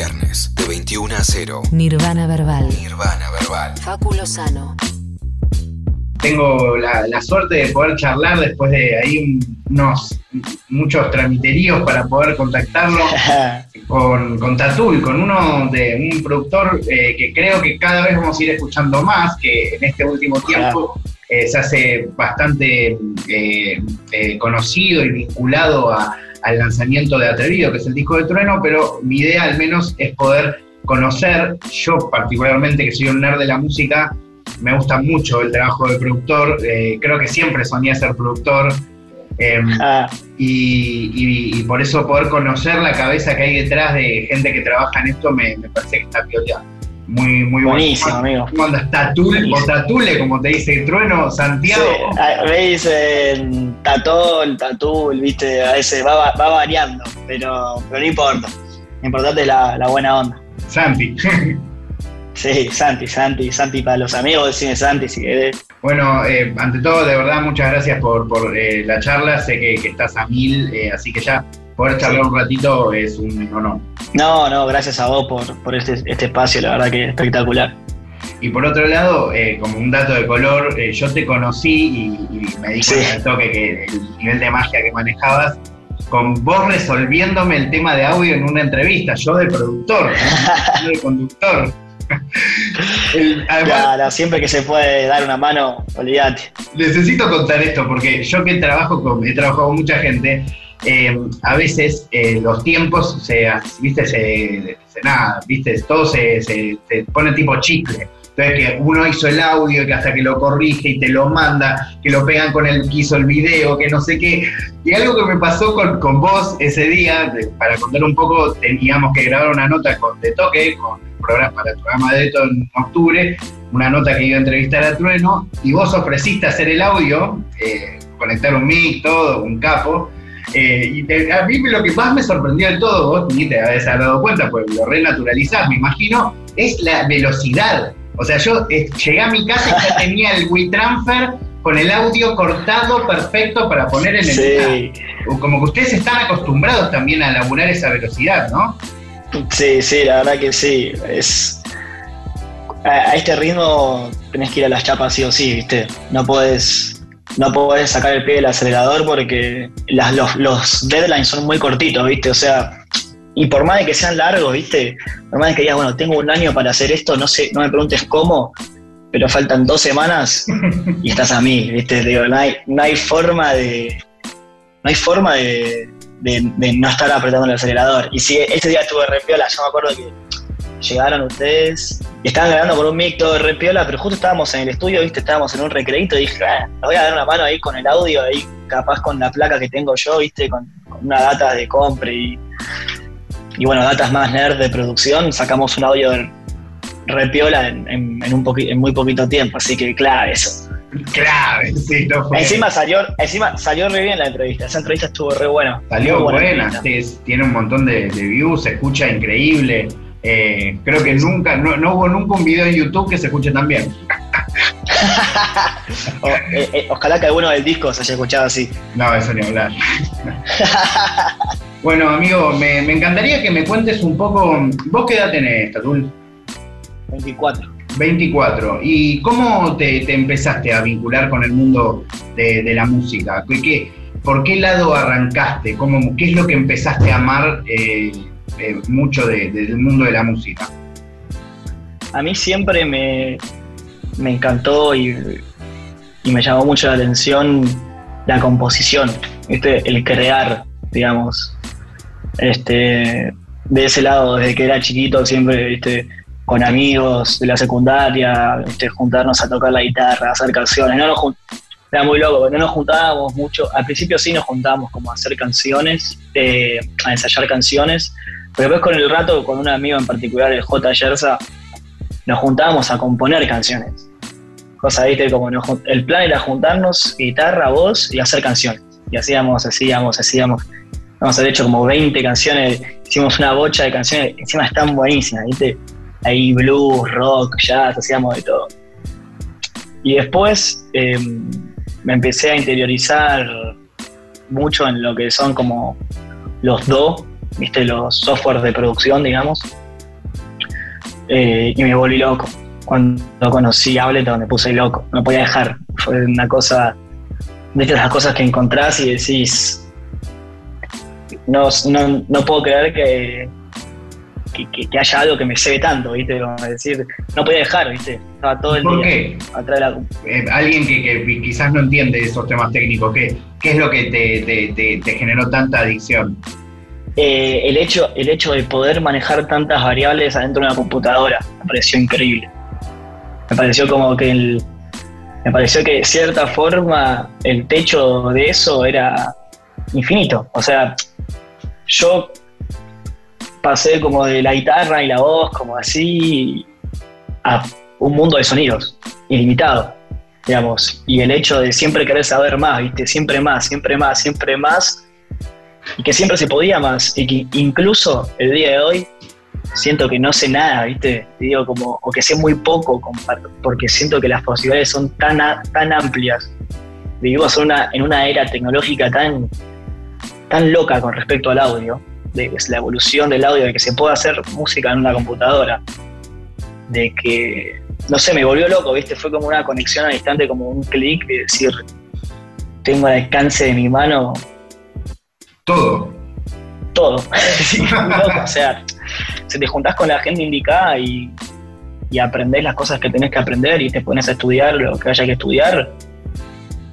viernes, de 21 a 0. Nirvana Verbal. Nirvana Verbal. Fáculo Sano. Tengo la, la suerte de poder charlar después de ahí un- unos muchos tramiteríos para poder contactarlo con, con Tatul, con uno de un productor eh, que creo que cada vez vamos a ir escuchando más, que en este último tiempo eh, se hace bastante eh, eh, conocido y vinculado a- al lanzamiento de Atrevido, que es el disco de Trueno, pero mi idea al menos es poder conocer, yo particularmente que soy un nerd de la música, me gusta mucho el trabajo de productor, eh, creo que siempre soñé ser productor. eh, Ah, y, y- y por eso poder conocer la cabeza que hay detrás de gente que trabaja en esto me, me parece que está piola. Muy, muy bueno. buenísimo, amigo. ¿Cómo andas? Tatul o. Tatule, como te dice Trueno, Santiago. Sí, me dicen tatol, tatul, viste, a veces va, va- va variando, pero, pero no importa. Lo importante es la, la buena onda. Santi. Sí, Santi, Santi, Santi para los amigos, decime Santi si querés. bueno, eh, ante todo, de verdad, muchas gracias por, por eh, la charla. Sé que, que estás a mil, eh, así que ya poder charlar un ratito es un honor. No, no, gracias a vos por, por este, este espacio, la verdad que espectacular. Y por otro lado, eh, como un dato de color, eh, yo te conocí y, y me di Sí. cuenta al toque que el nivel de magia que manejabas, con vos resolviéndome el tema de audio en una entrevista, yo de productor, yo de conductor. El- además, Claro, siempre que se puede dar una mano, olvídate. necesito contar esto porque yo que trabajo con, he trabajado con mucha gente, eh, a veces eh, los tiempos se, viste, se, nada, viste, todo se, pone tipo chicle. Entonces que uno hizo el audio que hasta que lo corrige y te lo manda, que lo pegan con el que hizo el video, que no sé qué. Y algo que me pasó con, vos ese día, para contar un poco, teníamos que grabar una nota con De Toque, con programa, para el programa de Eto en octubre, una nota que iba a entrevistar a Trueno, y vos ofreciste hacer el audio, eh, conectar un mic, todo, un capo. Eh, y te- a mí lo que más me sorprendió de todo, vos ni te habías dado cuenta, pues lo renaturalizás, me imagino, es la velocidad. O sea, yo eh, llegué a mi casa y ya tenía el WeTransfer con el audio cortado perfecto para poner en el Sí, Como que ustedes están acostumbrados también a laburar esa velocidad, ¿no? sí, sí, la verdad que sí. Es, a, a este ritmo tenés que ir a las chapas sí o sí, ¿viste? No podés, no podés sacar el pie del acelerador porque las- los, los deadlines son muy cortitos, ¿viste? O sea, y por más de que sean largos, ¿viste? Por más de que digas, bueno, tengo un año para hacer esto, no sé, no me preguntes cómo, pero faltan dos semanas y estás a mí, ¿viste? Digo, no hay, no hay forma de. No hay forma de, de- de no estar apretando el acelerador. Y si este día estuve re piola, yo me acuerdo que llegaron ustedes y estaban grabando por un mic todo re piola, pero justo estábamos en el estudio, ¿viste? Estábamos en un recreito y dije, ah, le voy a dar una mano ahí con el audio, ahí capaz con la placa que tengo yo, ¿viste? Con, con una data de compra y. Y bueno, datas más nerd de producción, sacamos un audio re piola en, en- en un poqui- en muy poquito tiempo, así que claro, eso. Clave, sí, no fue. Encima salió, encima salió re bien la entrevista, esa entrevista estuvo re buena. Salió buena, entrevista. sí, tiene un montón de, de views, se escucha increíble. Eh, creo que nunca, no, no hubo nunca un video en YouTube que se escuche tan bien. O- eh, eh, ojalá que alguno del disco se haya escuchado así. No, eso ni hablar. bueno, amigo, me, me encantaría que me cuentes un poco. ¿Vos qué edad tenés, Tatul? 24. 24. ¿Y cómo te, te empezaste a vincular con el mundo de, de la música? ¿Qué, qué- por qué lado arrancaste? ¿Cómo, ¿Qué es lo que empezaste a amar eh, eh, mucho de- del mundo de la música? A mí siempre me, me encantó y, me llamó mucho la atención la composición, el crear, digamos. Este, de ese lado, desde que era chiquito, siempre con amigos de la secundaria, juntarnos a tocar la guitarra, a hacer canciones. No nos era muy loco, no nos juntábamos mucho. Al principio sí nos juntábamos como a hacer canciones, eh, a ensayar canciones, pero después con el rato, con un amigo en particular, el J. Yersa, nos juntábamos a componer canciones. Cosa, viste, como nos el plan era juntarnos, guitarra, voz y hacer canciones. Y hacíamos, hacíamos, hacíamos. Vamos a haber hecho como 20 canciones, hicimos una bocha de canciones, encima están buenísimas, viste. Ahí blues, rock, jazz, hacíamos de todo. Y después eh, me empecé a interiorizar mucho en lo que son como los DO, viste, los softwares de producción, digamos eh, y me volví loco. Cuando conocí Ableton me puse loco, no podía dejar. Fue una cosa, de estas cosas que encontrás y decís, no, no, no puedo creer que, que, haya algo que me cebe tanto, ¿viste? Como decir, no podía dejar, ¿viste? Estaba todo el ¿Por día qué? atrás de la Eh, alguien que, que quizás no entiende esos temas técnicos, ¿qué, qué es lo que te, te- te- te generó tanta adicción? Eh, el, hecho, el hecho de poder manejar tantas variables adentro de una computadora me pareció increíble. Me pareció como que el, me pareció que de cierta forma el techo de eso era infinito. O sea, yo pasé como de la guitarra y la voz, como así, a un mundo de sonidos ilimitado, digamos. Y el hecho de siempre querer saber más, ¿viste? Siempre más, siempre más, siempre más y que siempre se podía más y que incluso el día de hoy siento que no sé nada, ¿viste? Digo como o que sé muy poco porque siento que las posibilidades son tan tan amplias. Vivimos en una en una era tecnológica tan tan loca con respecto al audio, de la evolución del audio, de que se puede hacer música en una computadora, de que no sé, me volvió loco, ¿viste? Fue como una conexión al instante, como un clic de decir, tengo al alcance de mi mano Todo. todo. Sí, muy loco. O sea, si te juntás con la gente indicada y, y aprendés las cosas que tenés que aprender y te pones a estudiar lo que haya que estudiar,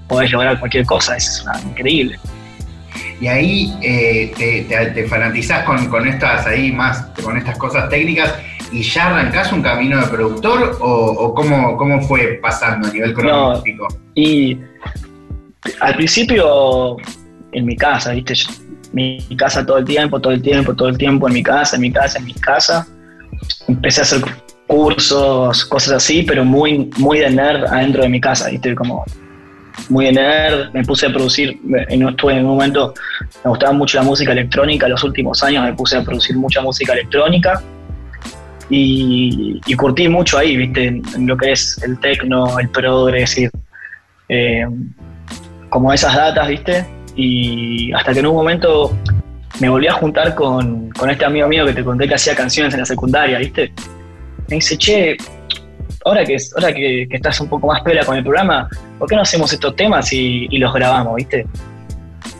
podés lograr cualquier cosa. Es una- increíble. Y ahí eh, te, te- te fanatizás con, con estas ahí más, con estas cosas técnicas y ya arrancás un camino de productor o, o cómo, cómo fue pasando a nivel cronológico. Y al principio, en mi casa, ¿viste? Yo- mi casa todo el tiempo, todo el tiempo, todo el tiempo, en mi casa, en mi casa, en mi casa. Empecé a hacer cursos, cosas así, pero muy, muy de nerd adentro de mi casa, ¿viste? Como muy de nerd, me puse a producir, en- estuve en un momento, me gustaba mucho la música electrónica, los últimos años me puse a producir mucha música electrónica y, y curtí mucho ahí, ¿viste? En, lo que es el techno, el progressive, eh, como esas datas, ¿viste? Y hasta que en un momento me volví a juntar con, con este amigo mío que te conté que hacía canciones en la secundaria, ¿viste? Me dice, che, ahora que, ahora que, estás un poco más pela con el programa, ¿por qué no hacemos estos temas y, los grabamos, ¿viste?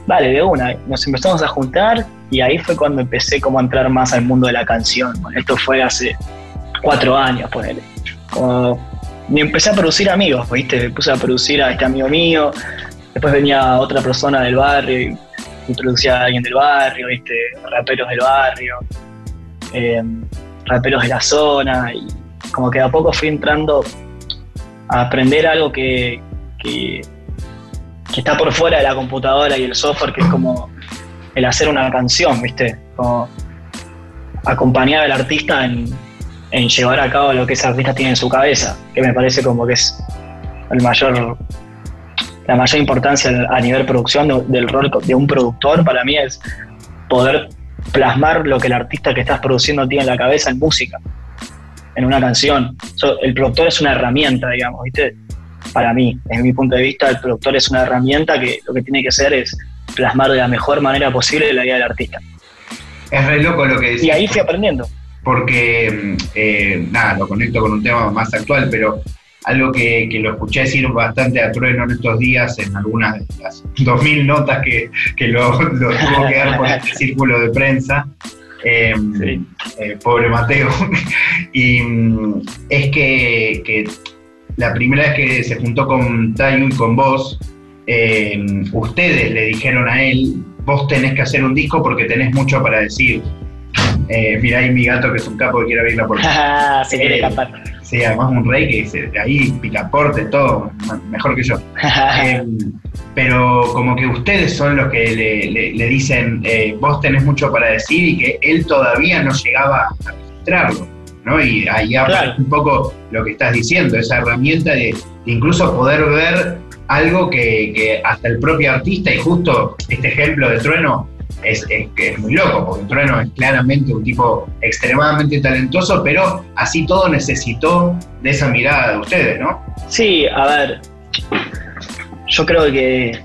Vale, de una. Nos empezamos a juntar y ahí fue cuando empecé como a entrar más al mundo de la canción. Esto fue hace cuatro años, ponele. Como, me empecé a producir amigos, ¿viste? Me puse a producir a este amigo mío, después venía otra persona del barrio y, y producía a alguien del barrio, ¿viste? Raperos del barrio, eh, raperos de la zona y como que a poco fui entrando a aprender algo que, que, que está por fuera de la computadora y el software, que es como el hacer una canción, ¿viste? Como acompañar al artista en, en llevar a cabo lo que ese artista tiene en su cabeza, que me parece como que es el mayor la mayor importancia a nivel producción de- del rol de un productor para mí es poder plasmar lo que el artista que estás produciendo tiene en la cabeza en música, en una canción. So, el productor es una herramienta, digamos, ¿viste? Para mí, desde mi punto de vista, el productor es una herramienta que lo que tiene que hacer es plasmar de la mejor manera posible la idea del artista. Es re loco lo que decís. Y ahí fui aprendiendo. porque, mm, eh, nada, lo conecto con un tema más actual, pero algo que, que lo escuché decir bastante a Trueno en estos días, en algunas de las 2.000 notas que, que lo, lo tuvo que dar por este círculo de prensa, eh, Sí. eh, pobre Mateo, y mm, es que, que la primera vez que se juntó con Tayu y con vos, eh, ustedes le dijeron a él, vos tenés que hacer un disco porque tenés mucho para decir. Eh, mirá ahí mi gato que es un capo que quiere abrir la puerta. Se quiere escapar. Sí, además un rey que dice, ahí picaporte, todo, mejor que yo. Eh, pero como que ustedes son los que le, le- le dicen, eh, vos tenés mucho para decir y que él todavía no llegaba a registrarlo, ¿no? Y ahí Claro. un poco lo que estás diciendo, esa herramienta de, de incluso poder ver algo que, que hasta el propio artista, y justo este ejemplo de Trueno es, es es muy loco, porque Trueno es claramente un tipo extremadamente talentoso, pero así todo necesitó de esa mirada de ustedes, ¿no? Sí, a ver, yo creo que,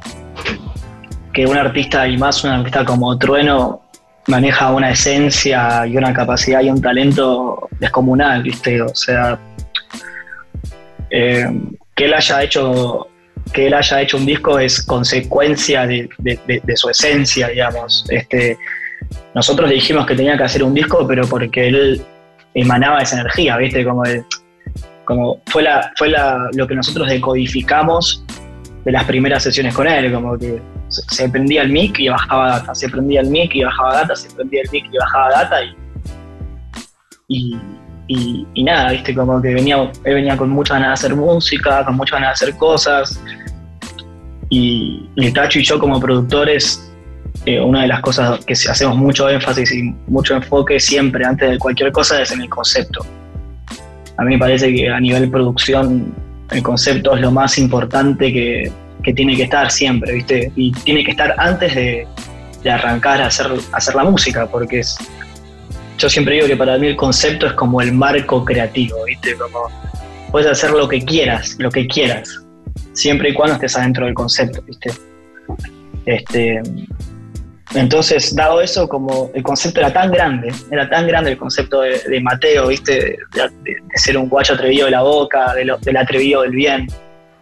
que un artista y más un artista como Trueno maneja una esencia y una capacidad y un talento descomunal, ¿viste? O sea, eh, que él haya hecho que él haya hecho un disco es consecuencia de, su esencia, digamos. Este, nosotros le dijimos que tenía que hacer un disco, pero porque él emanaba esa energía, ¿viste? Como, como fue, lo que nosotros decodificamos de las primeras sesiones con él, como que se, prendía el mic y bajaba data, se prendía el mic y bajaba data, se prendía el mic y bajaba data y, nada, viste, como que venía, él venía con muchas ganas de hacer música, con muchas ganas de hacer cosas y, y Tacho y yo como productores, eh, una de las cosas que hacemos mucho énfasis y mucho enfoque siempre antes de cualquier cosa es en el concepto. A mí me parece que a nivel producción el concepto es lo más importante que, tiene que estar siempre, ¿viste? Y tiene que estar antes de, arrancar a hacer, hacer la música, porque es, yo siempre digo que para mí el concepto es como el marco creativo, ¿viste? Como puedes hacer lo que quieras, lo que quieras, siempre y cuando estés adentro del concepto, ¿viste? Este, entonces, dado eso, como el concepto era tan grande, era tan grande el concepto de, Mateo, ¿viste? De, ser un guacho atrevido de la boca, del atrevido del bien,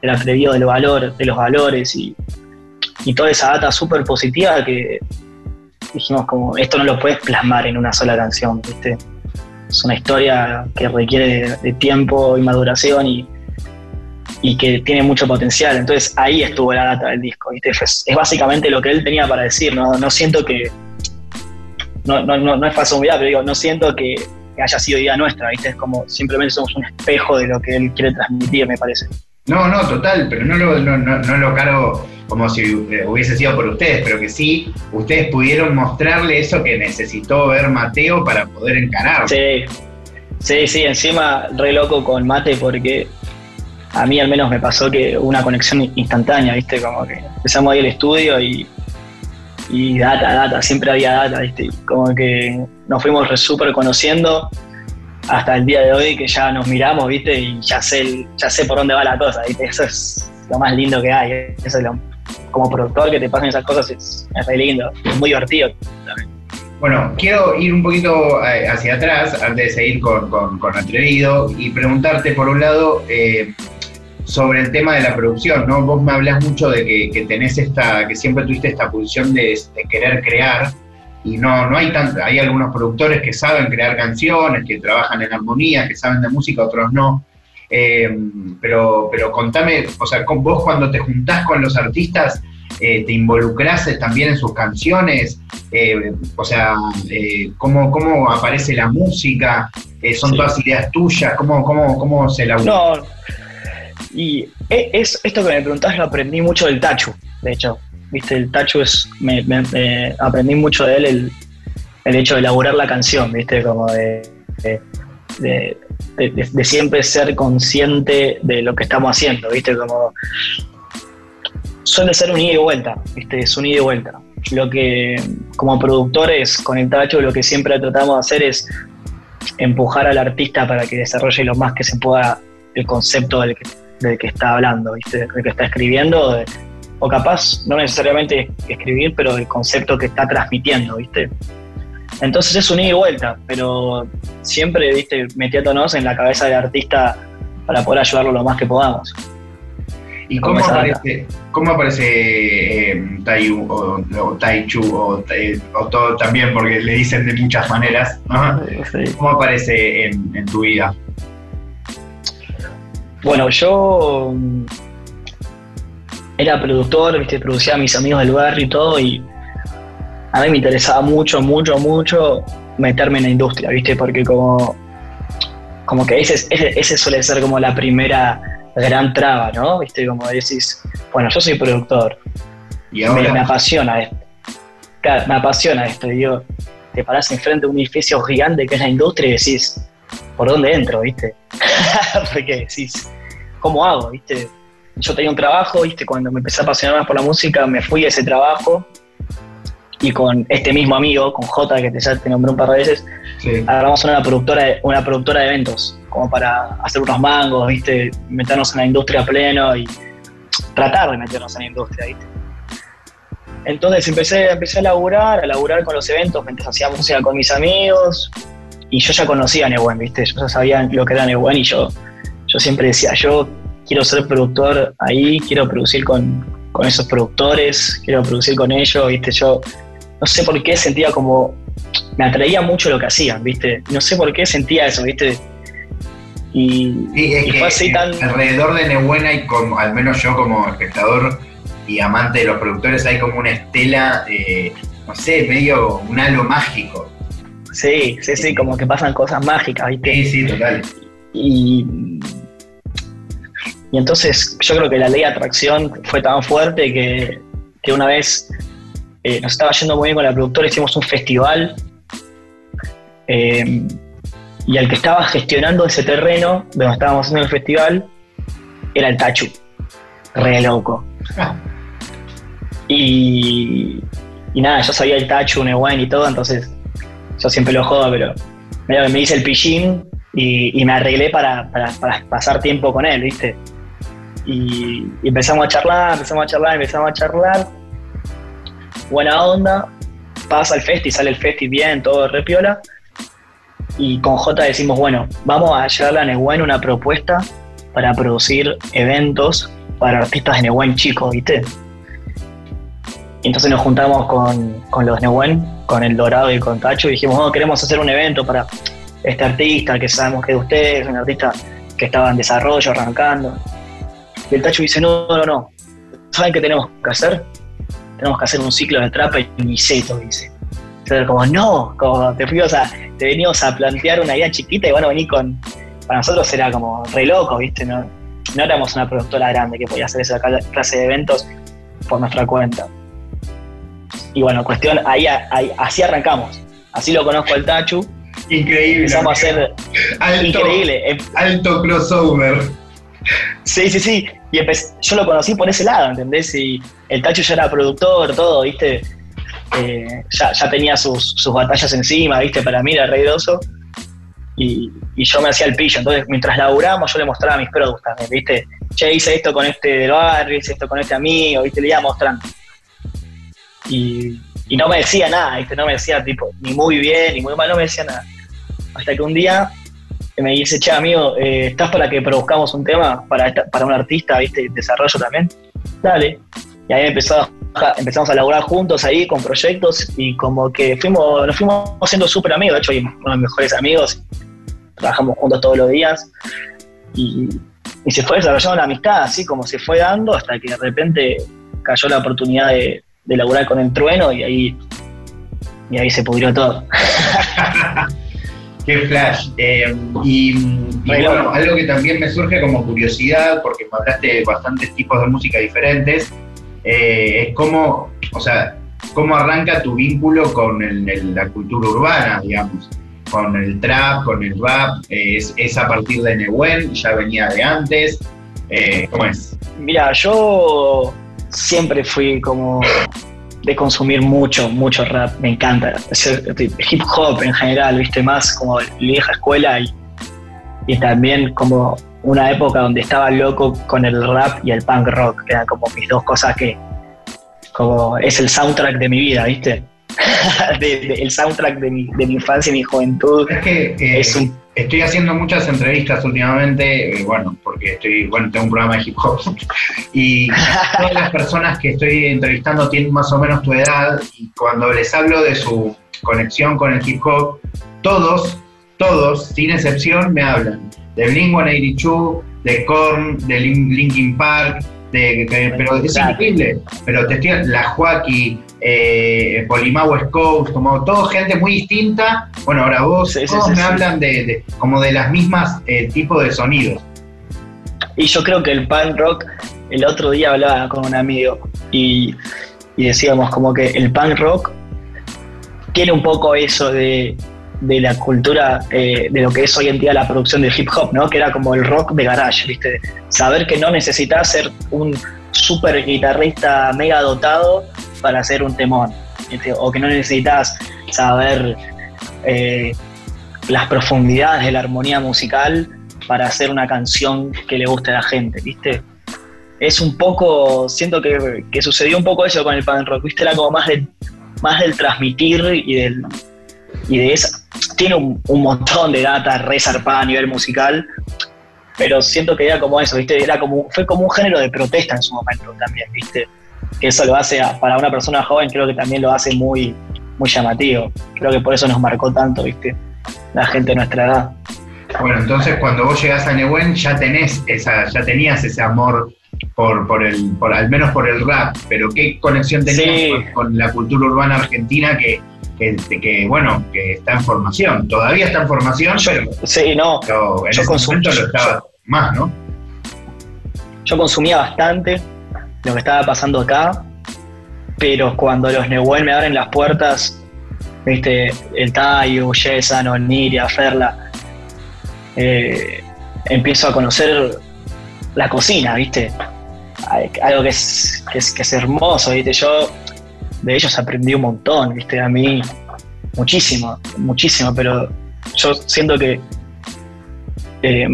del atrevido del valor, de los valores y, toda esa data súper positiva que dijimos como, esto no lo puedes plasmar en una sola canción, ¿viste? Es una historia que requiere de tiempo y maduración y, y que tiene mucho potencial. Entonces ahí estuvo la data del disco. Es, básicamente lo que él tenía para decir. No, no siento que. No, no, no, no es falso pero digo, no siento que, haya sido idea nuestra. ¿viste? Es como simplemente somos un espejo de lo que él quiere transmitir, me parece. No, no, total, pero no lo, no, no, lo cargo como si hubiese sido por ustedes, pero que sí, ustedes pudieron mostrarle eso que necesitó ver Mateo para poder encarar. Sí, sí, sí, encima re loco con Mate porque a mí al menos me pasó que una conexión instantánea, ¿viste? Como que empezamos ahí el estudio y, y data, data, siempre había data, ¿viste? Como que nos fuimos súper conociendo hasta el día de hoy que ya nos miramos, ¿viste? Y ya sé, ya sé por dónde va la cosa, ¿viste? Eso es lo más lindo que hay, eso es lo, como productor que te pasen esas cosas es, re lindo, es muy divertido también. Bueno, quiero ir un poquito eh, hacia atrás antes de seguir con, con, Atrevido y preguntarte, por un lado, eh, sobre el tema de la producción, ¿no? Vos me hablas mucho de que, tenés esta, que siempre tuviste esta posición de, querer crear, y no, no hay tanto, hay algunos productores que saben crear canciones, que trabajan en armonía, que saben de música, otros no. Eh, pero, pero contame, o sea, vos cuando te juntás con los artistas, eh, te involucras también en sus canciones, eh, o sea, ¿cómo, ¿cómo, aparece la música, son todas ideas tuyas, ¿cómo, cómo, cómo se la... No, y e, es, esto que me preguntás lo aprendí mucho del Tachu, de hecho. Viste, el Tachu es. Me, aprendí mucho de él el, el, hecho de elaborar la canción, viste, como de, de, siempre ser consciente de lo que estamos haciendo, viste, como. Suele ser un ida y vuelta, viste, es un ida y vuelta. Lo que, como productores con el Tachu, lo que siempre tratamos de hacer es empujar al artista para que desarrolle lo más que se pueda el concepto del que del que está hablando, ¿viste? del que está escribiendo, o capaz no necesariamente escribir, pero el concepto que está transmitiendo, ¿viste? Entonces es un ida y vuelta, pero siempre, ¿viste? metiéndonos en la cabeza del artista para poder ayudarlo lo más que podamos. ¿Y cómo aparece, cómo aparece eh, Taiyu o, Taichu o, todo también, porque le dicen de muchas maneras? ¿Cómo aparece en tu vida? Bueno, yo era productor, ¿viste? producía a mis amigos del barrio y todo, y a mí me interesaba mucho, mucho, mucho meterme en la industria, ¿viste? Porque como, como que ese, ese, suele ser como la primera gran traba, ¿no? ¿Viste? Como decís, bueno, yo soy productor, ¿Y ahora? Me, apasiona esto. Claro, me apasiona esto, yo, te parás enfrente de un edificio gigante que es la industria y decís, ¿por dónde entro, viste? Porque decís, ¿cómo hago, viste? Yo tenía un trabajo, viste, cuando me empecé a apasionar más por la música, me fui a ese trabajo y con este mismo amigo, con J, que te, ya te nombré un par de veces, agarramos una productora, de, una productora de eventos, como para hacer unos mangos, viste, meternos en la industria pleno y tratar de meternos en la industria, viste. Entonces empecé, empecé a laburar, a laburar con los eventos mientras hacía música con mis amigos, y yo ya conocía a Newen, ¿viste? Yo ya sabía lo que era Newen y yo, yo siempre decía, yo quiero ser productor ahí, quiero producir con, con esos productores, quiero producir con ellos, ¿viste? Yo no sé por qué sentía como, me atraía mucho lo que hacían, ¿viste? No sé por qué sentía eso, ¿viste? Y, fue así tan... Alrededor de Nebuena y como, al menos yo como espectador y amante de los productores, hay como una estela, no sé, medio un halo mágico. Sí, sí, sí, como que pasan cosas mágicas, ¿viste? Sí, sí, total. Y, y entonces yo creo que la ley de atracción fue tan fuerte que, que una vez eh, nos estaba yendo muy bien con la productora, hicimos un festival eh, y al que estaba gestionando ese terreno donde estábamos haciendo el festival era el Tachu, re loco. Y, y nada, yo sabía el Tachu, Newen y todo, entonces yo siempre lo jodo, pero me hice el pillín y, me arreglé para, pasar tiempo con él, ¿viste? Y, empezamos a charlar, empezamos a charlar, empezamos a charlar. Buena onda, pasa el festi, sale el festi bien, todo repiola. Y con J decimos, bueno, vamos a llevarle a Newen una propuesta para producir eventos para artistas de Newen chicos, ¿viste? entonces nos juntamos con, con los Newen, con el Dorado y con Tacho, y dijimos, oh, queremos hacer un evento para este artista que sabemos que es de ustedes, un artista que estaba en desarrollo, arrancando. Y el Tacho dice, no, no, no, ¿saben qué tenemos que hacer? Tenemos que hacer un ciclo de trapa y miseto, dice. Entonces, como, no, como te fuimos a, te venimos a plantear una idea chiquita y bueno, venir con, para nosotros era como re loco, ¿viste? No, no éramos una productora grande que podía hacer esa clase de eventos por nuestra cuenta. Y bueno, cuestión, ahí, así arrancamos. Así lo conozco al Tachu. Increíble. Empezamos a hacer alto, increíble. Em, alto crossover. Sí, sí, sí. Y yo lo conocí por ese lado, ¿entendés? Y el Tachu ya era productor, todo, ¿viste? Eh, ya, tenía sus, batallas encima, ¿viste? Para mí era reidoso. Y, y, yo me hacía el pillo. Entonces, mientras laburamos, yo le mostraba mis productos también, ¿viste? Che, hice esto con este del barrio, hice esto con este amigo, ¿viste? Le iba mostrando y, no me decía nada, no me decía tipo ni muy bien ni muy mal, no me decía nada. Hasta que un día me dice, che amigo, eh, ¿estás para que produzcamos un tema para, para un artista, viste, desarrollo también? Dale. Y ahí empezamos, empezamos a laburar juntos ahí con proyectos y como que fuimos, nos fuimos siendo súper amigos, de hecho, hay unos de mis mejores amigos, trabajamos juntos todos los días y, y se fue desarrollando la amistad, así como se fue dando hasta que de repente cayó la oportunidad de, de laburar con el trueno y ahí, y ahí se pudrió todo. Qué flash. Eh, y, bueno, algo que también me surge como curiosidad, porque me hablaste de bastantes tipos de música diferentes, eh, es cómo, o sea, cómo arranca tu vínculo con la cultura urbana, digamos, con el trap, con el rap, es, es, a partir de Newen, ya venía de antes, eh, ¿cómo es? Mira, yo siempre fui como de consumir mucho, mucho rap, me encanta. Hip hop en general, viste, más como vieja escuela y, y también como una época donde estaba loco con el rap y el punk rock, que eran como mis dos cosas que como es el soundtrack de mi vida, ¿viste? el soundtrack de mi, de mi infancia y mi juventud. Es que es un Estoy haciendo muchas entrevistas últimamente, eh, bueno, porque estoy, bueno, tengo un programa de hip hop. Y todas las personas que estoy entrevistando tienen más o menos tu edad y cuando les hablo de su conexión con el hip hop, todos, todos, sin excepción, me hablan. De Blink-182, de Korn, de Linkin Park, de, pero es increíble, pero te estoy, la Joaquín, eh, Polimau West Coast, como todo gente muy distinta. Bueno, ahora vos, todos me hablan de, como de las mismas eh, tipos de sonidos. Y yo creo que el punk rock, el otro día hablaba con un amigo y, decíamos como que el punk rock tiene un poco eso de, de la cultura eh, de lo que es hoy en día la producción de hip hop, ¿no? Que era como el rock de garage, ¿viste? Saber que no necesitas ser un super guitarrista mega dotado para hacer un temón, o que no necesitas saber eh, las profundidades de la armonía musical para hacer una canción que le guste a la gente, ¿viste? Es un poco, siento que, sucedió un poco eso con el punk rock, ¿viste? Era como más, de, más del transmitir y del y de esa tiene un, un montón de data re zarpada a nivel musical, pero siento que era como eso, ¿viste? Era como, fue como un género de protesta en su momento también, ¿viste? Que eso lo hace, a- para una persona joven, creo que también lo hace muy, muy llamativo. Creo que por eso nos marcó tanto, ¿viste? La gente de nuestra edad. Bueno, entonces cuando vos llegás a Nehuen ya tenés esa, ya tenías ese amor por, por el, por, al menos por el rap, pero qué conexión tenías Sí. con, con la cultura urbana argentina que, que, que, bueno, que está en formación, todavía está en formación, Yo- pero, sí, no, pero en yo ese consum- momento lo yo- estaba más, ¿no? yo consumía bastante lo que estaba pasando acá, pero cuando los Nehuen me abren las puertas, viste, el Tayu, Yesan, Oniria, Ferla, eh, empiezo a conocer la cocina, viste, algo que es, que es, que es hermoso, viste, yo de ellos aprendí un montón, viste, a mí muchísimo, muchísimo, pero yo siento que eh,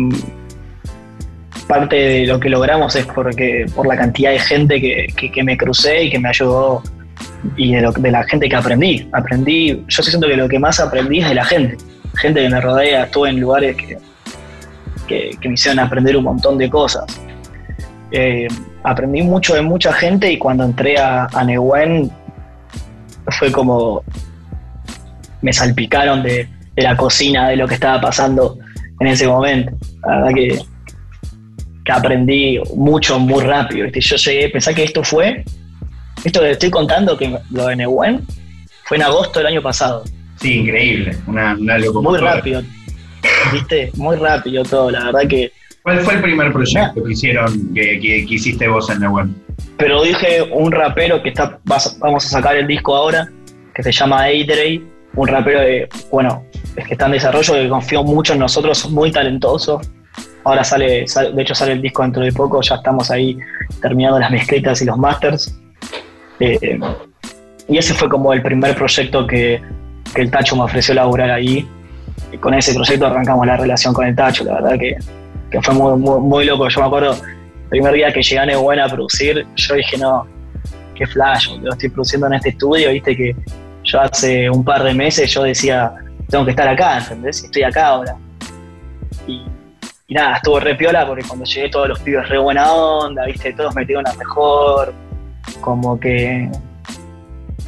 parte de lo que logramos es porque por la cantidad de gente que, que- me crucé y que me ayudó y de, lo- de la gente que aprendí. Aprendí, yo siento que lo que más aprendí es de la gente. Gente que me rodea, estuve en lugares que, que, me hicieron aprender un montón de cosas. Eh, aprendí mucho de mucha gente y cuando entré a, a Nehuen fue como me salpicaron de, de la cocina, de lo que estaba pasando en ese momento. La verdad que, que aprendí mucho muy rápido. ¿viste? Yo llegué, pensé que esto fue, esto que estoy contando, que lo de Nehuen, fue en agosto del año pasado. Sí, increíble, una, una Muy rápido, ¿viste? Muy rápido todo, la verdad que... ¿Cuál fue el primer proyecto que hicieron, que, que, que hiciste vos en Nehuen? Pero dije un rapero que está, vamos a sacar el disco ahora, que se llama Aidrey, un rapero de, bueno, es que está en desarrollo, que confió mucho en nosotros, muy talentoso. Ahora sale, sale- de hecho sale el disco dentro de poco, ya estamos ahí terminando las mezclitas y los masters. Eh, y ese fue como el primer proyecto que, el Tacho me ofreció laburar ahí. Con ese proyecto arrancamos la relación con el Tacho, la verdad que, fue muy, muy, loco. Yo me acuerdo, el primer día que llegué a Neuquén a producir, yo dije, no, qué flash, lo estoy produciendo en este estudio, viste que yo hace un par de meses yo decía, tengo que estar acá, ¿entendés? Estoy acá ahora. Y, y nada, estuvo re piola porque cuando llegué todos los pibes re buena onda, viste, todos metieron a mejor, como que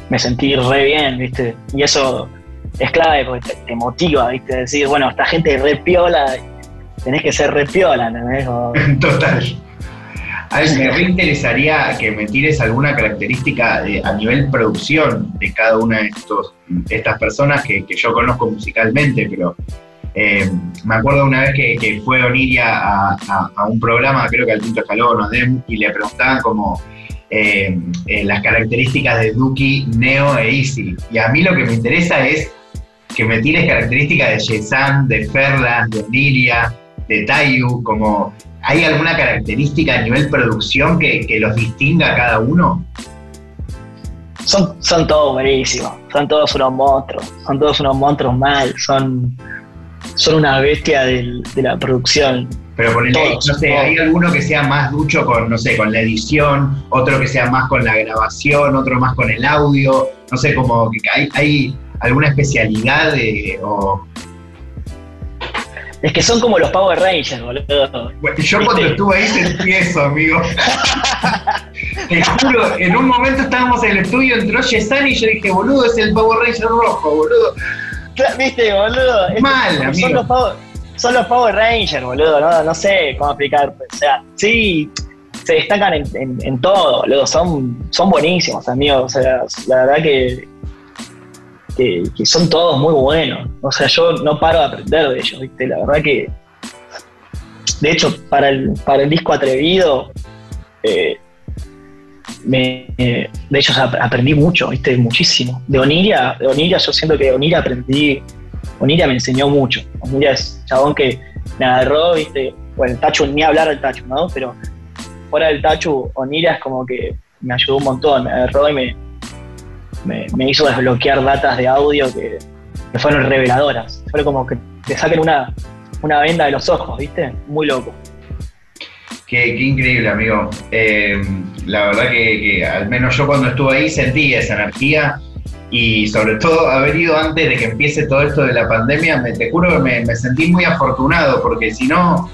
me sentí re bien, viste, y eso es clave porque te, te motiva, viste, decir, bueno, esta gente es re piola, tenés que ser re piola, ¿entendés? O- Total. A ver, me reinteresaría que me tires alguna característica de- a nivel producción de cada una de, estos, de estas personas que, que yo conozco musicalmente, pero eh, me acuerdo una vez que, fue Oniria a, un programa, creo que al Quinto Escalón o y le preguntaban como eh, eh, las características de Duki, Neo e Easy. Y a mí lo que me interesa es que me tires características de Yesan, de Ferlan, de Oniria, de Tayu, como ¿Hay alguna característica a nivel producción que, que los distinga a cada uno? son, son todos buenísimos, son todos unos monstruos, son todos unos monstruos mal, son, son una bestia del- de la producción. Pero por el, Todos, no sé, todos. hay alguno que sea más ducho con, no sé, con la edición, otro que sea más con la grabación, otro más con el audio, no sé, como que hay, hay alguna especialidad de, o... Es que son como los Power Rangers, boludo. Bueno, yo ¿Viste? cuando estuve ahí sentí eso, amigo. Te juro, en un momento estábamos en el estudio, entró Yesan y yo dije, boludo, es el Power Ranger rojo, boludo. ¿Viste, boludo? Mal, son, los Power, son los Power Rangers, boludo. No, no sé cómo explicarte. O sea, sí, se destacan en, en- en todo, boludo. Son, son buenísimos, amigos. O sea, la verdad que, que, que son todos muy buenos. O sea, yo no paro de aprender de ellos, ¿viste? La verdad que. De hecho, para el, para el disco atrevido, eh, me, eh, de ellos ap- aprendí mucho, ¿viste? Muchísimo. De Oniria, de Oniria yo siento que de Oniria aprendí, Oniria me enseñó mucho. Oniria es un chabón que me agarró, ¿viste? Bueno, el Tacho, ni hablar del Tacho, ¿no? Pero fuera del Tacho, Oniria es como que me ayudó un montón, me agarró y me, me, me hizo desbloquear datas de audio que, que fueron reveladoras. Fue como que te saquen una, una venda de los ojos, ¿viste? Muy loco. Qué, increíble, amigo. Eh, la verdad que, al menos yo cuando estuve ahí sentí esa energía y sobre todo haber ido antes de que empiece todo esto de la pandemia, me, te juro que me, sentí muy afortunado, porque si no,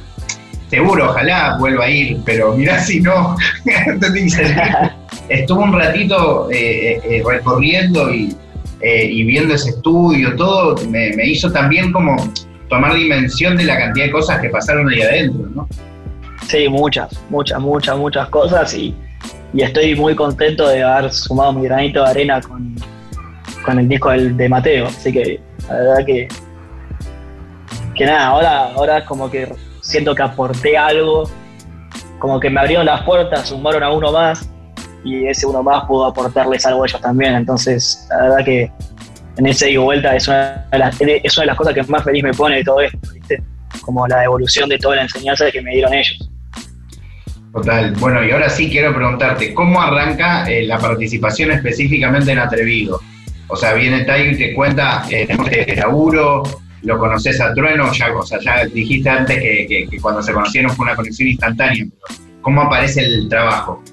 seguro, ojalá vuelva a ir, pero mirá si no, estuvo un ratito eh, eh, recorriendo y, y, viendo ese estudio, todo, me, me, hizo también como tomar dimensión de la cantidad de cosas que pasaron ahí adentro, ¿no? Sí, muchas, muchas, muchas, muchas cosas y, y estoy muy contento de haber sumado mi granito de arena con, con el disco de Mateo. Así que la verdad que, que nada, ahora, ahora como que siento que aporté algo, como que me abrieron las puertas, sumaron a uno más y ese uno más pudo aportarles algo a ellos también. Entonces, la verdad que en ese y vuelta es una, de las, es una de las cosas que más feliz me pone de todo esto, ¿viste? Como la evolución de toda la enseñanza que me dieron ellos. Total. Bueno, y ahora sí quiero preguntarte, ¿cómo arranca eh, la participación específicamente en Atrevido? O sea, viene Tai y te cuenta eh, de laburo, lo conoces a Trueno, ya, o sea, ya dijiste antes que, cuando se conocieron fue una conexión instantánea. ¿Cómo aparece el trabajo?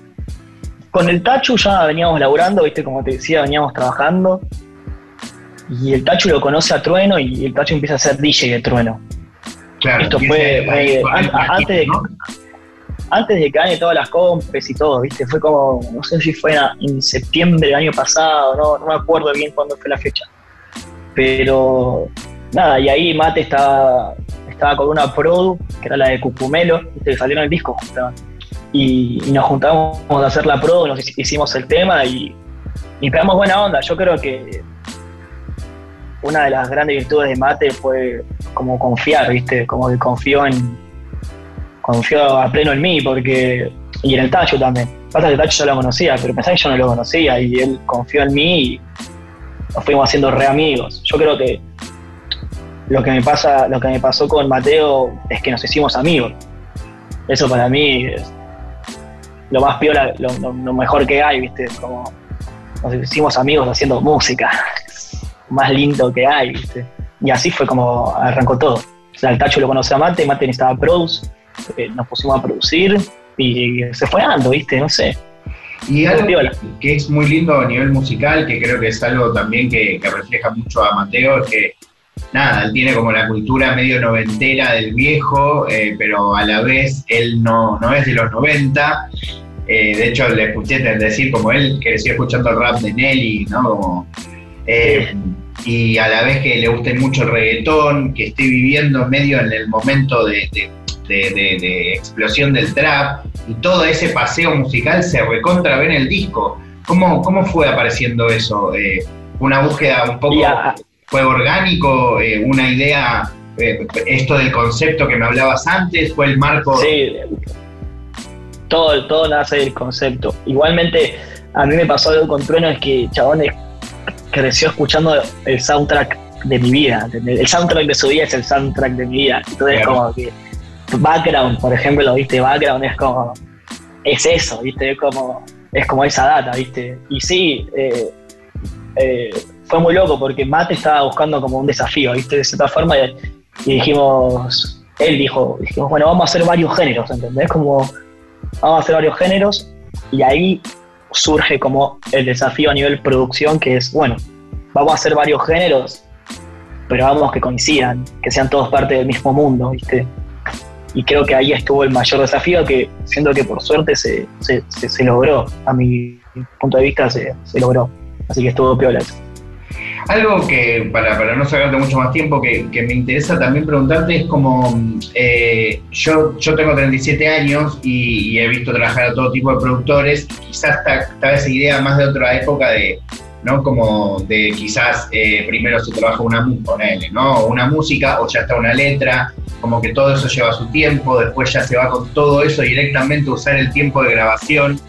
Con el Tachu ya veníamos laburando, viste, como te decía, veníamos trabajando. Y el Tachu lo conoce a Trueno y el Tachu empieza a ser DJ de Trueno. Claro, Esto fue antes de antes de que gane todas las compras y todo, ¿viste? Fue como, no sé si fue en septiembre del año pasado, no, me acuerdo bien cuándo fue la fecha. Pero nada, y ahí Mate estaba, estaba con una Pro, que era la de Cucumelo, ¿viste? que salieron el disco. Y, nos juntamos a hacer la Pro, nos hicimos el tema y, y pegamos buena onda. Yo creo que una de las grandes virtudes de Mate fue como confiar, ¿viste? Como que confió en confió a pleno en mí, porque. Y en el Tacho también. Pasa que el Tacho yo lo conocía, pero pensaba que yo no lo conocía y él confió en mí y nos fuimos haciendo re amigos. Yo creo que lo que me pasa, lo que me pasó con Mateo es que nos hicimos amigos. Eso para mí es lo más piola, lo, mejor que hay, ¿viste? Como nos hicimos amigos haciendo música. más lindo que hay, ¿viste? Y así fue como arrancó todo. O sea, el Tacho lo conoce a Mate, Mate necesitaba pros, eh, nos pusimos a producir y se fue dando, ¿viste? No sé. Y algo que, es muy lindo a nivel musical, que creo que es algo también que, refleja mucho a Mateo, es que nada, él tiene como la cultura medio noventera del viejo, eh, pero a la vez él no, no es de los 90. Eh, de hecho, le escuché decir como él creció escuchando el rap de Nelly, ¿no? y a la vez que le guste mucho el reggaetón, que esté viviendo medio en el momento de de, explosión del trap y todo ese paseo musical se recontra ve en el disco. ¿Cómo, cómo fue apareciendo eso? Eh, ¿Una búsqueda un poco, fue orgánico, eh, una idea, eh, esto del concepto que me hablabas antes, fue el marco? Sí, todo, todo nace del concepto. Igualmente, a mí me pasó algo con Trueno, es que Chabón creció escuchando el soundtrack de mi vida. El soundtrack de su vida es el soundtrack de mi vida. Entonces, como que background, por ejemplo, lo viste, background es como, es eso, viste, es como, es como esa data, viste. Y sí, eh, eh, fue muy loco porque Mate estaba buscando como un desafío, viste, de cierta forma, y, dijimos, él dijo, dijimos, bueno, vamos a hacer varios géneros, ¿entendés? Como, vamos a hacer varios géneros, y ahí surge como el desafío a nivel producción, que es, bueno, vamos a hacer varios géneros, pero vamos que coincidan, que sean todos parte del mismo mundo, ¿viste? Y creo que ahí estuvo el mayor desafío que siento que por suerte se, se, logró, a mi punto de vista se, logró, así que estuvo piola. Algo que, para, para no sacarte mucho más tiempo, que, me interesa también preguntarte es como, eh, yo, yo tengo 37 años y, he visto trabajar a todo tipo de productores, quizás estaba esa idea más de otra época de, ¿no? Como de quizás eh, primero se trabaja una, ¿no? una música o ya está una letra, como que todo eso lleva su tiempo, después ya se va con todo eso directamente a usar el tiempo de grabación.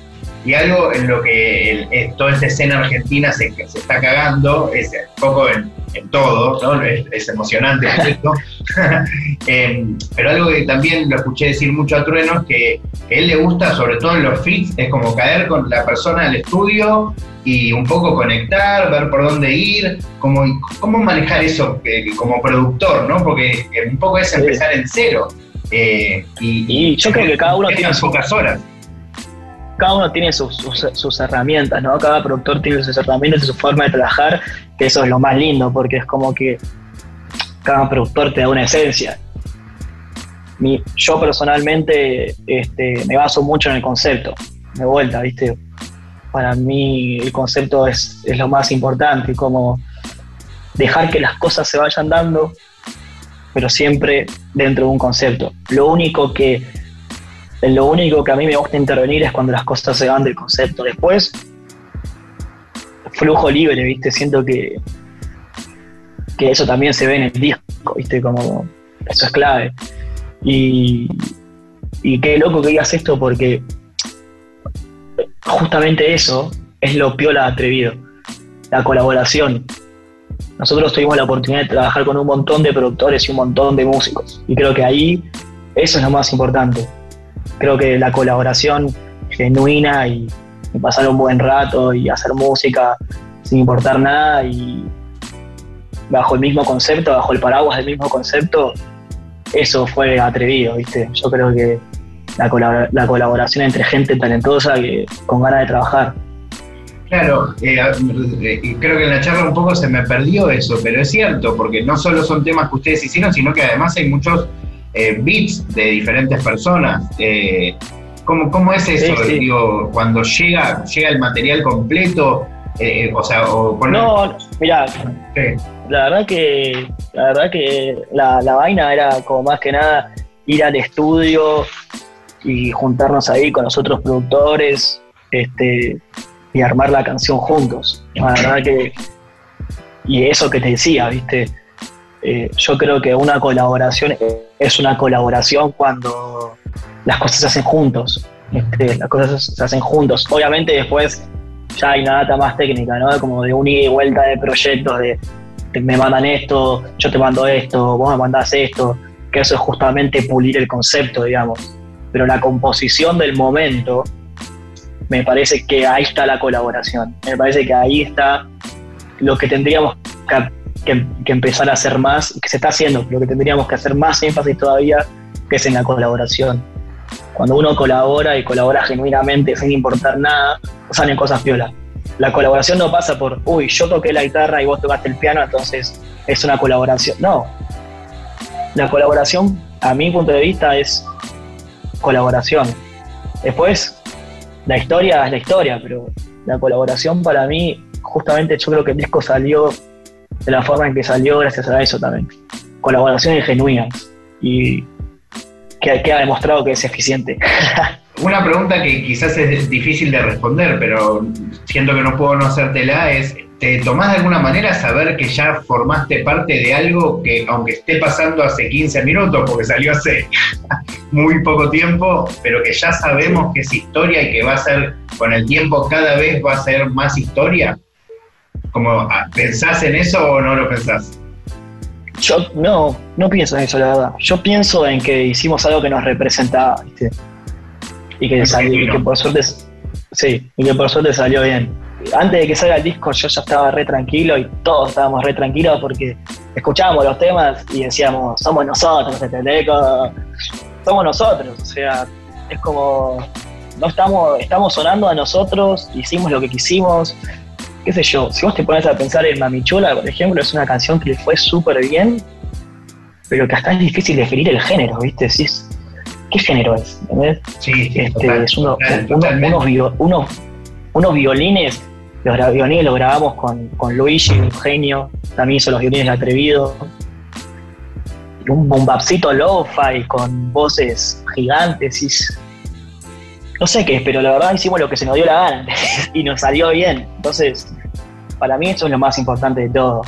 Y algo en lo que toda esta escena argentina se, se está cagando, es un poco en, todo, ¿no? es, emocionante esto. Em, pero algo que también lo escuché decir mucho a Trueno es que, a él le gusta, sobre todo en los fits, es como caer con la persona al estudio y un poco conectar, ver por dónde ir, cómo, cómo manejar eso eh, como productor, ¿no? Porque un poco es empezar en cero. Eh, y, yo creo que cada uno tiene pocas horas. Cada uno tiene sus, sus, herramientas, ¿no? Cada productor tiene sus herramientas y su forma de trabajar, que eso es lo más lindo, porque es como que cada productor te da una esencia. Mi- yo personalmente este, me baso mucho en el concepto, de vuelta, ¿viste? Para mí el concepto es, es lo más importante, como dejar que las cosas se vayan dando, pero siempre dentro de un concepto. Lo único que, lo único que a mí me gusta intervenir es cuando las cosas se van del concepto. Después, flujo libre, ¿viste? Siento que, que eso también se ve en el disco, ¿viste? Como eso es clave. Y, y qué loco que digas esto porque justamente eso es lo piola atrevido, la colaboración. Nosotros tuvimos la oportunidad de trabajar con un montón de productores y un montón de músicos. Y creo que ahí eso es lo más importante. Creo que la colaboración genuina y, pasar un buen rato y hacer música sin importar nada y bajo el mismo concepto, bajo el paraguas del mismo concepto, eso fue atrevido, ¿viste? Yo creo que la, colabora- la colaboración entre gente talentosa que con ganas de trabajar. Claro, eh, eh, creo que en la charla un poco se me perdió eso, pero es cierto, porque no solo son temas que ustedes hicieron, sino que además hay muchos eh, beats de diferentes personas. Eh, ¿cómo, cómo es eso? Sí, sí. Digo, cuando llega, llega el material completo, eh, o sea, o con No, mira, Sí. la verdad que la verdad que la, la vaina era como más que nada ir al estudio y juntarnos ahí con los otros productores este y armar la canción juntos la verdad que y eso que te decía viste Eh, yo creo que una colaboración es una colaboración cuando las cosas se hacen juntos este, las cosas se hacen juntos obviamente después ya hay una data más técnica no como de un ida y vuelta de proyectos de me mandan esto, yo te mando esto, vos me mandás esto, que eso es justamente pulir el concepto, digamos. Pero la composición del momento, me parece que ahí está la colaboración. Me parece que ahí está lo que tendríamos que, que- que empezar a hacer más, que se está haciendo, pero que tendríamos que hacer más énfasis todavía, que es en la colaboración. Cuando uno colabora y colabora genuinamente sin importar nada, salen cosas piolas la colaboración no pasa por, uy, yo toqué la guitarra y vos tocaste el piano, entonces es una colaboración. No. La colaboración, a mi punto de vista, es colaboración. Después, la historia es la historia, pero la colaboración para mí, justamente yo creo que el disco salió de la forma en que salió gracias a eso también. Colaboraciones genuinas y que, que ha demostrado que es eficiente. Una pregunta que quizás es difícil de responder, pero siento que no puedo no hacértela, es, ¿te tomás de alguna manera saber que ya formaste parte de algo que, aunque esté pasando hace 15 minutos, porque salió hace muy poco tiempo, pero que ya sabemos que es historia y que va a ser, con el tiempo cada vez va a ser más historia? Como, ah, ¿Pensás en eso o no lo pensás? Yo no, no pienso en eso, la verdad. Yo pienso en que hicimos algo que nos representaba, ¿viste? Y que, salió, y que por suerte, sí, y que por suerte salió bien. Antes de que salga el disco yo ya estaba re tranquilo y todos estábamos re tranquilos porque escuchábamos los temas y decíamos, somos nosotros, ¿entendés? Somos nosotros, o sea, es como, no estamos, estamos sonando a nosotros, hicimos lo que quisimos, qué sé yo, si vos te pones a pensar en Mamichula, por ejemplo, es una canción que le fue súper bien, pero que hasta es difícil definir el género, ¿viste? Decís, ¿qué género es? ¿Entendés? Sí, sí, Este, total, es uno- total, uno- unos, unos, unos violines, los violines los grabamos con, con Luigi, Eugenio, también hizo los violines de atrevido. Un bombapcito lo-fi con voces gigantes. y no sé qué es, pero la verdad hicimos lo que se nos dio la gana y nos salió bien. Entonces, para mí eso es lo más importante de todo.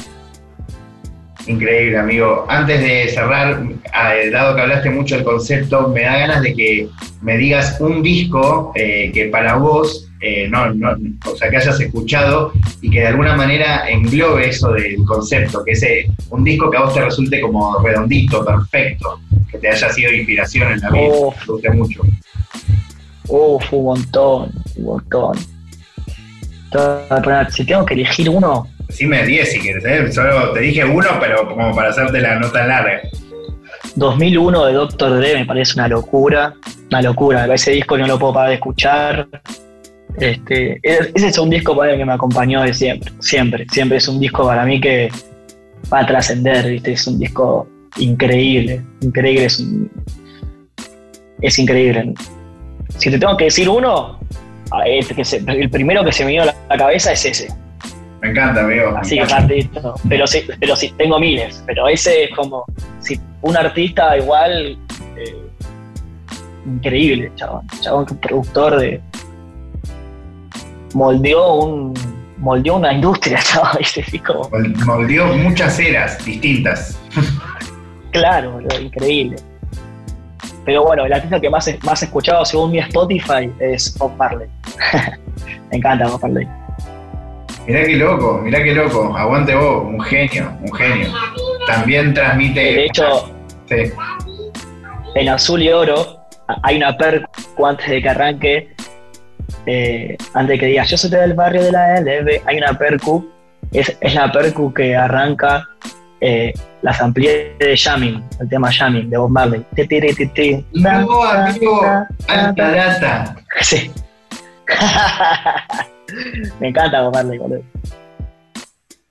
Increíble, amigo. Antes de cerrar, eh, dado que hablaste mucho del concepto, me da ganas de que me digas un disco eh, que para vos, eh, no, no, o sea, que hayas escuchado y que de alguna manera englobe eso del concepto, que sea un disco que a vos te resulte como redondito, perfecto, que te haya sido inspiración en la vida, que te guste mucho. Uf, un montón, un montón. Si tengo que elegir uno, Decime 10 si quieres, ¿eh? Solo te dije uno, pero como para hacerte la nota larga. 2001 de Doctor Dre me parece una locura, una locura. Ese disco no lo puedo parar de escuchar. Este, ese es un disco para mí que me acompañó de siempre, siempre, siempre es un disco para mí que va a trascender, ¿viste? Es un disco increíble, increíble, es, es increíble. Si te tengo que decir uno, este que el primero que se me vino a la cabeza es ese. Me encanta, amigo. Así que. Pero sí, pero sí, tengo miles. Pero ese es como, si un artista igual, eh, increíble, chabón. Chabón, que productor de. Moldeó un. Moldeó una industria, chabón, Como, moldeó muchas eras distintas. claro, increíble. Pero bueno, el artista que más, más escuchado según mi Spotify es Bob Marley. Me encanta Bob Marley. Mirá qué loco, mirá qué loco. Aguante vos, un genio, un genio. También transmite. De hecho, en azul y oro hay una percu antes de que arranque. Eh, antes de que diga yo soy del barrio de la LB, hay una percu. Es, es la percu que arranca eh, las amplié de Jamming, el tema Jamming de Bob Marley. No, amigo, alta data. Sí. me encanta Bob Marley, boludo.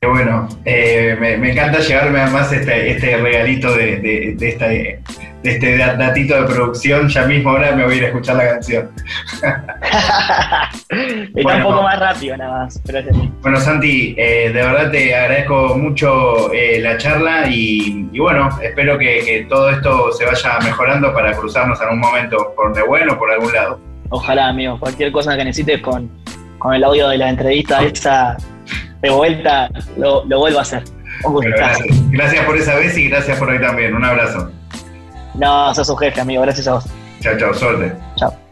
Bueno, eh, me, encanta llevarme además este, este regalito de, de, de, esta, de, este datito de producción. Ya mismo ahora me voy a ir a escuchar la canción. Está un poco más rápido nada más. bueno, Santi, eh, de verdad te agradezco mucho eh, la charla y, bueno, espero que, que, todo esto se vaya mejorando para cruzarnos en un momento por de bueno o por algún lado. Ojalá, amigo. Cualquier cosa que necesites con, con el audio de la entrevista esta de vuelta lo, vuelvo a hacer. gracias. por esa vez y gracias por hoy también. Un abrazo. No, sos un jefe, amigo. Gracias a vos. Chao, chao. Suerte. Chao.